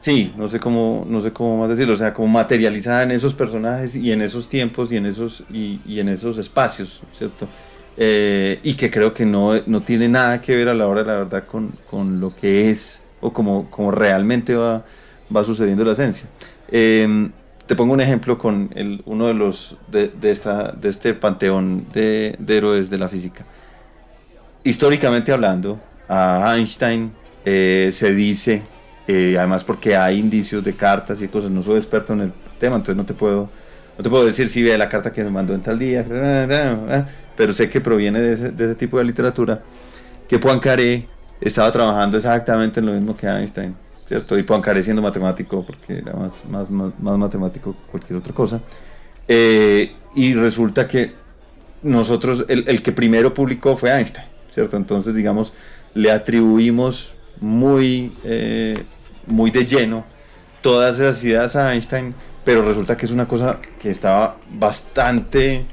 sí, no sé cómo, no sé cómo más decirlo, o sea, como materializada en esos personajes y en esos tiempos y en esos, y, y en esos espacios, ¿cierto? Eh, y que creo que no, no, tiene nada que ver a la hora, la verdad, con, con lo que es o como, como realmente va, va sucediendo la esencia. Eh, te pongo un ejemplo con el, uno de los de, de, esta, de este panteón de, de, héroes de la física. Históricamente hablando, a Einstein eh, se dice, eh, además porque hay indicios de cartas y cosas, no soy experto en el tema, entonces no te puedo, no te puedo decir si ve la carta que me mandó en tal día, pero sé que proviene de ese, tipo de literatura, que Poincaré estaba trabajando exactamente en lo mismo que Einstein ¿cierto? Y Poincaré siendo matemático, porque era más, más, más, matemático que cualquier otra cosa. Eh, y resulta que nosotros, el, el, que primero publicó fue Einstein, ¿cierto? Entonces, digamos, le atribuimos muy, eh, muy de lleno todas esas ideas a Einstein, pero resulta que es una cosa que estaba bastante,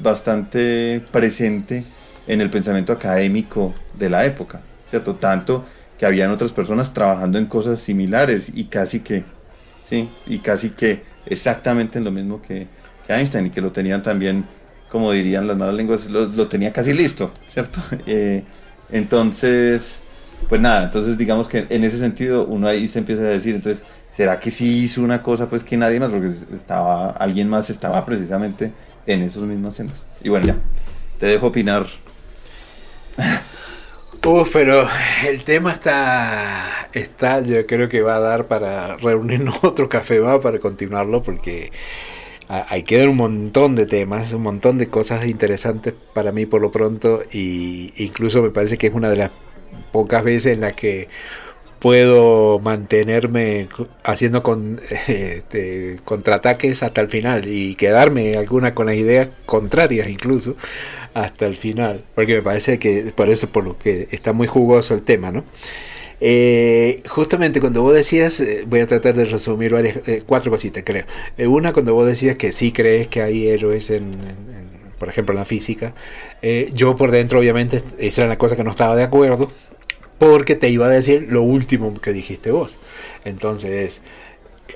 bastante presente en el pensamiento académico de la época, ¿cierto? Tanto que habían otras personas trabajando en cosas similares y casi que, sí, y casi que exactamente en lo mismo que, Einstein y que lo tenían también, como dirían las malas lenguas, lo, tenía casi listo, ¿cierto? Eh, entonces, pues nada, entonces digamos que en ese sentido uno ahí se empieza a decir, entonces, ¿será que sí hizo una cosa pues que nadie más? Porque estaba, alguien más estaba precisamente en esos mismos sendas. Y bueno, ya, te dejo opinar. Uf, pero el tema está, está, yo creo que va a dar para reunirnos otro café más para continuarlo porque hay que dar un montón de temas, un montón de cosas interesantes para mí por lo pronto y incluso me parece que es una de las pocas veces en las que puedo mantenerme haciendo con, este, contraataques hasta el final y quedarme alguna con las ideas contrarias incluso hasta el final, porque me parece que por eso por lo que está muy jugoso el tema, ¿no? Eh, justamente cuando vos decías, eh, voy a tratar de resumir varias, eh, cuatro cositas, creo. una, cuando vos decías que sí crees que hay héroes en, por ejemplo, en la física, yo por dentro, obviamente, esa era la cosa que no estaba de acuerdo, porque te iba a decir lo último que dijiste vos. Entonces,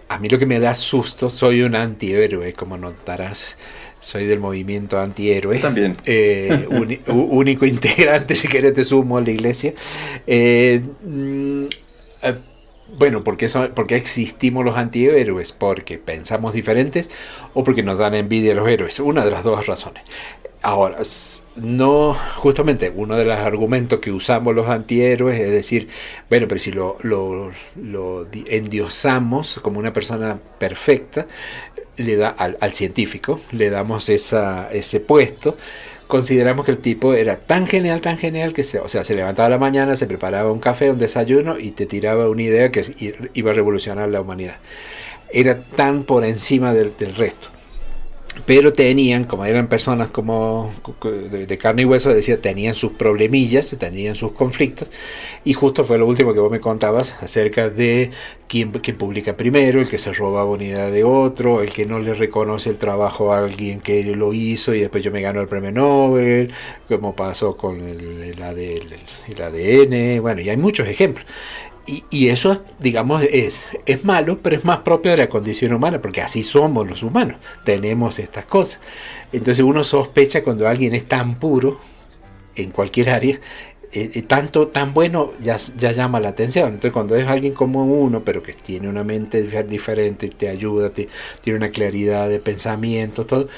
a mí lo que me da susto, soy un antihéroe, como notarás soy del movimiento antihéroe. También. Eh, único integrante, si querés, te sumo a la iglesia. Eh, mm, eh, bueno, ¿por qué, son, existimos los antihéroes? ¿Porque pensamos diferentes o porque nos dan envidia los héroes? Una de las dos razones. Ahora, no, justamente uno de los argumentos que usamos los antihéroes es decir, bueno, pero si lo, lo, lo endiosamos como una persona perfecta, le da al, científico, le damos esa, ese puesto, consideramos que el tipo era tan genial, tan genial, que se, o sea, se levantaba la mañana, se preparaba un café, un desayuno y te tiraba una idea que iba a revolucionar la humanidad. Era tan por encima del resto pero tenían, como eran personas como de, carne y hueso, decía, tenían sus problemillas, tenían sus conflictos, y justo fue lo último que vos me contabas acerca de quién, publica primero, el que se roba unidad de otro, el que no le reconoce el trabajo a alguien que lo hizo y después yo me gano el premio Nobel, como pasó con el, el ADN, bueno, y hay muchos ejemplos. Y, eso, digamos, es, es malo, pero es más propio de la condición humana, porque así somos los humanos, tenemos estas cosas. Entonces uno sospecha cuando alguien es tan puro en cualquier área, eh, eh, tanto tan bueno ya, ya llama la atención. Entonces cuando es alguien como uno, pero que tiene una mente diferente, te ayuda, te, tiene una claridad de pensamiento, todo,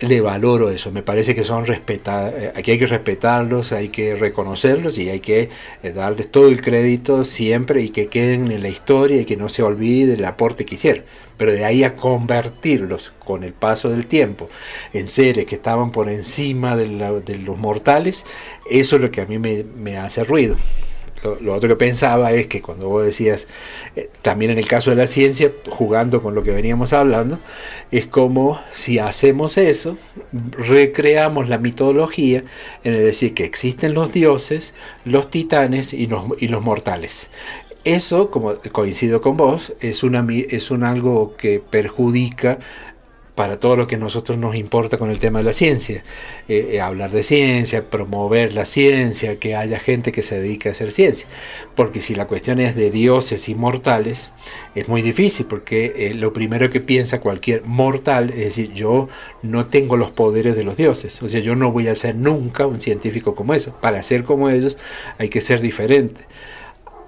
le valoro eso, me parece que son respetados, eh, aquí hay que respetarlos, hay que reconocerlos y hay que eh, darles todo el crédito siempre y que queden en la historia y que no se olvide el aporte que hicieron. Pero de ahí a convertirlos con el paso del tiempo en seres que estaban por encima de, los mortales, eso es lo que a mí me hace ruido. Lo, otro que pensaba es que cuando vos decías, eh, también en el caso de la ciencia, jugando con lo que veníamos hablando, es como si hacemos eso, recreamos la mitología en el decir que existen los dioses, los titanes y los, y los mortales. Eso, como coincido con vos, es, una, es un algo que perjudica para todo lo que a nosotros nos importa con el tema de la ciencia. Eh, eh, hablar de ciencia, promover la ciencia, que haya gente que se dedique a hacer ciencia. Porque si la cuestión es de dioses inmortales, es muy difícil, porque eh, lo primero que piensa cualquier mortal es decir, yo no tengo los poderes de los dioses. O sea, yo no voy a ser nunca un científico como eso. Para ser como ellos hay que ser diferente.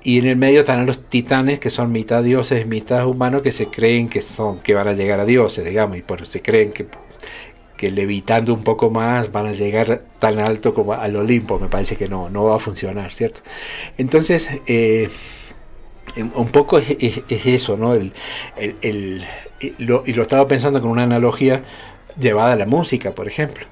Y en el medio están los titanes que son mitad dioses, mitad humanos que se creen que son que van a llegar a dioses, digamos, y por se creen que que levitando un poco más van a llegar tan alto como al Olimpo, me parece que no, no va a funcionar, ¿cierto? Entonces, eh, un poco es, eso, ¿no? El, el, lo, y lo estaba pensando con una analogía llevada a la música, por ejemplo,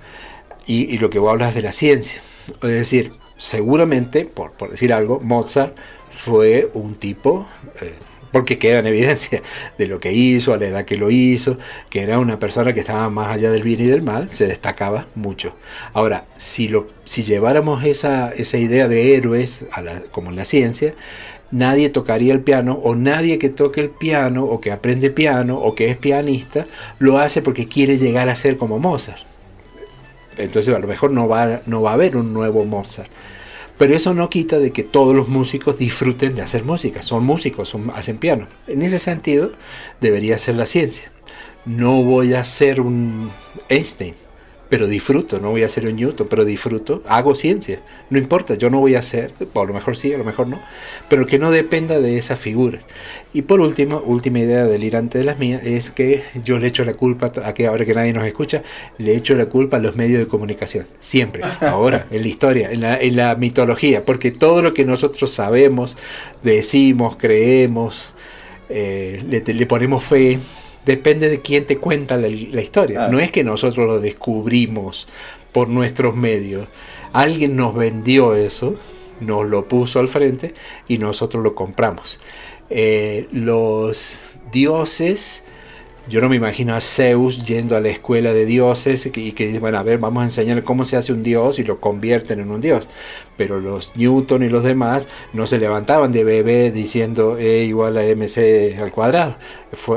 y, y lo que vos hablas de la ciencia. Es decir, seguramente, por, por decir algo, Mozart fue un tipo, eh, porque queda en evidencia de lo que hizo, a la edad que lo hizo, que era una persona que estaba más allá del bien y del mal, se destacaba mucho. Ahora, si, lo, si lleváramos esa, esa idea de héroes, a la, como en la ciencia, nadie tocaría el piano o nadie que toque el piano o que aprende piano o que es pianista lo hace porque quiere llegar a ser como Mozart. Entonces a lo mejor no va, no va a haber un nuevo Mozart. Pero eso no quita de que todos los músicos disfruten de hacer música. Son músicos, son, hacen piano. En ese sentido, debería ser la ciencia. No voy a ser un Einstein, pero disfruto, no voy a ser un Newton, pero disfruto, hago ciencia, no importa, yo no voy a ser, a lo mejor sí, a lo mejor no, pero que no dependa de esas figuras. Y por último, última idea delirante de las mías, es que yo le echo la culpa, a que ahora que nadie nos escucha, le echo la culpa a los medios de comunicación, siempre, ahora, en la historia, en la, en la mitología, porque todo lo que nosotros sabemos, decimos, creemos, eh, le, le ponemos fe, depende de quién te cuenta la, historia. No es que nosotros lo descubrimos por nuestros medios. Alguien nos vendió eso, nos lo puso al frente y nosotros lo compramos. Eh, los dioses yo no me imagino a Zeus yendo a la escuela de dioses y que dice, bueno, a ver, vamos a enseñarle cómo se hace un dios y lo convierten en un dios. Pero los Newton y los demás no se levantaban de bebé diciendo E igual a mc al cuadrado.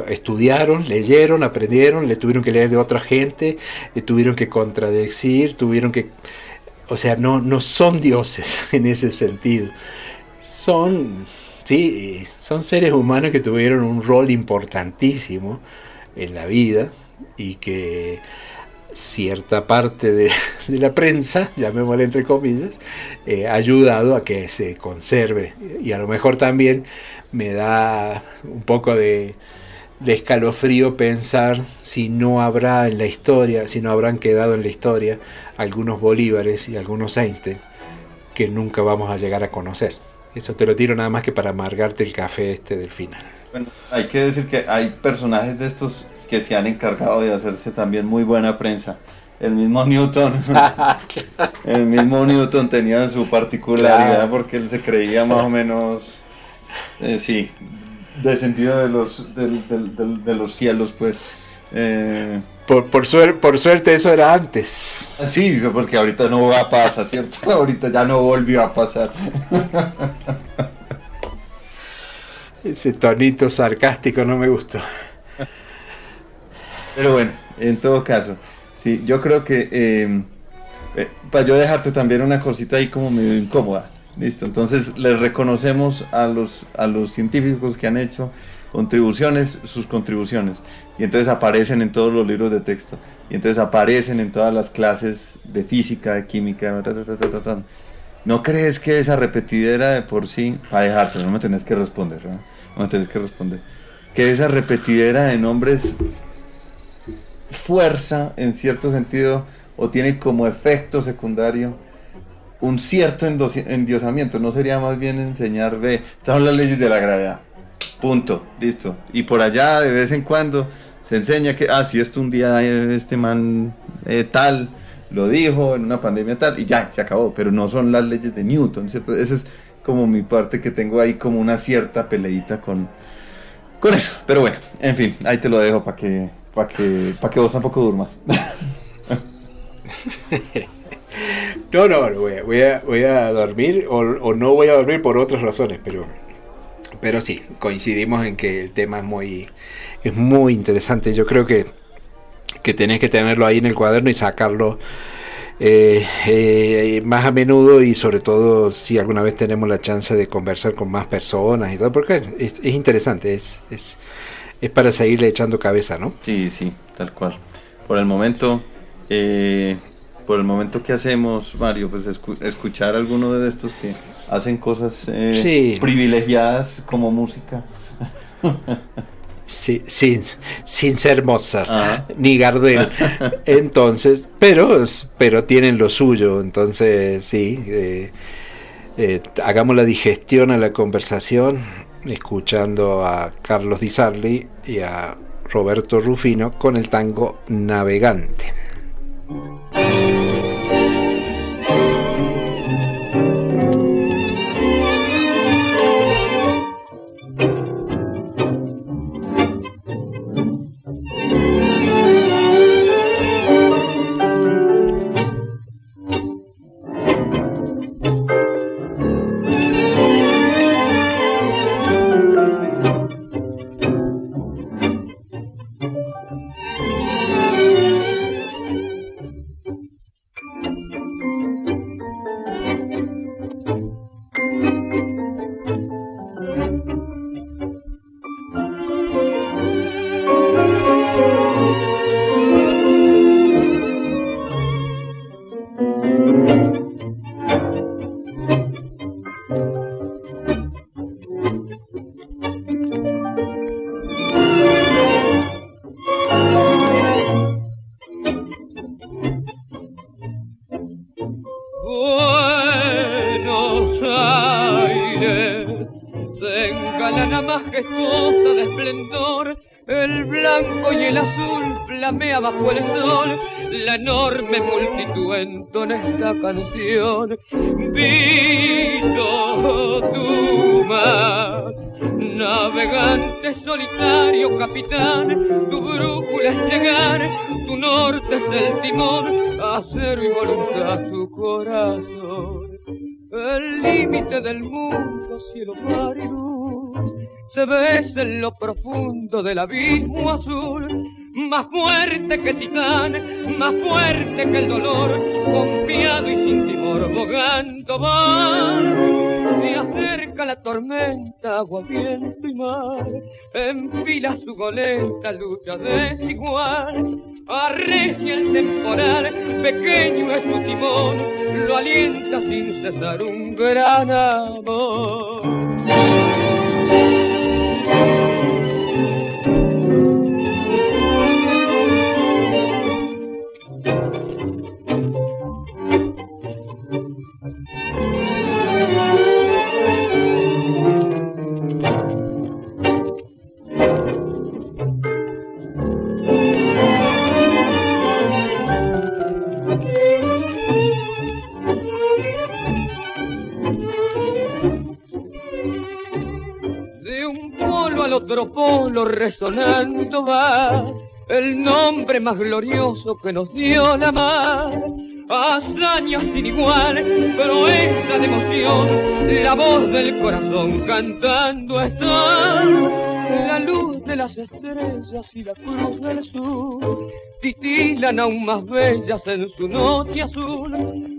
estudiaron, leyeron, aprendieron, le tuvieron que leer de otra gente, le tuvieron que contradecir, tuvieron que... O sea, no, no son dioses en ese sentido. Son, sí, son seres humanos que tuvieron un rol importantísimo en la vida y que cierta parte de, la prensa, llamémosle entre comillas, eh, ha ayudado a que se conserve. Y a lo mejor también me da un poco de, de, escalofrío pensar si no habrá en la historia, si no habrán quedado en la historia algunos Bolívares y algunos Einstein que nunca vamos a llegar a conocer. Eso te lo tiro nada más que para amargarte el café este del final. Bueno, hay que decir que hay personajes de estos que se han encargado de hacerse también muy buena prensa. El mismo Newton, el mismo Newton tenía su particularidad porque él se creía más o menos, eh, sí, de sentido de los, de, los cielos, pues. Eh, por, por, por suerte eso era antes. Sí, porque ahorita no va a pasar, ¿cierto? Ahorita ya no volvió a pasar. Ese tonito sarcástico no me gustó. Pero bueno, en todo caso, sí, yo creo que eh, eh, para yo dejarte también una cosita ahí como medio incómoda. Listo, entonces les reconocemos a los, a los científicos que han hecho contribuciones, sus contribuciones. Y entonces aparecen en todos los libros de texto. Y entonces aparecen en todas las clases de física, de química. ¿No crees que esa repetidera de por sí, para dejarte, no me tenés que responder, ¿no? me tenés que responder, que esa repetidera de nombres fuerza en cierto sentido o tiene como efecto secundario un cierto endiosamiento. No sería más bien enseñar, ve, estas son las leyes de la gravedad. Punto, listo. Y por allá de vez en cuando se enseña que, ah, si esto un día este man eh, tal lo dijo en una pandemia tal y ya, se acabó. Pero no son las leyes de Newton, ¿cierto? Esa es como mi parte que tengo ahí como una cierta peleita con, con eso. Pero bueno, en fin, ahí te lo dejo para que, para que, para que vos tampoco durmas. No, no, voy a, voy a, dormir o, no voy a dormir por otras razones, pero, pero sí, coincidimos en que el tema es muy, es muy interesante. Yo creo que, que tenés que tenerlo ahí en el cuaderno y sacarlo eh, eh, más a menudo y sobre todo si alguna vez tenemos la chance de conversar con más personas y todo, porque es, es interesante, es, es, es para seguirle echando cabeza, ¿no? Sí, sí, tal cual. Por el momento... Eh, por el momento que hacemos, Mario, pues escuchar a alguno de estos que hacen cosas eh, privilegiadas como música. Sin, sin ser Mozart ni Gardel. Entonces, pero, pero tienen lo suyo. Entonces, sí, eh, eh, hagamos la digestión a la conversación, escuchando a Carlos Di Sarli y a Roberto Rufino con el tango Navegante. Fuerte que titán, más fuerte que el dolor, confiado y sin timor, bogando va. Se acerca la tormenta, agua, viento y mar, enfila su goleta, lucha desigual. Arrecia el temporal, pequeño es su timón, lo alienta sin cesar un gran amor. El nombre más glorioso que nos dio la mar. Hazañas sin igual, proeza de emoción, la voz del corazón cantando está. La luz de las estrellas y la cruz del sur titilan aún más bellas en su noche azul.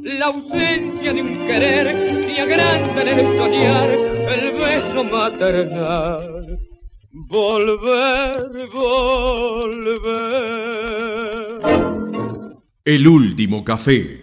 La ausencia de un querer y agranda en el soñar el beso maternal volver, volver. El último café.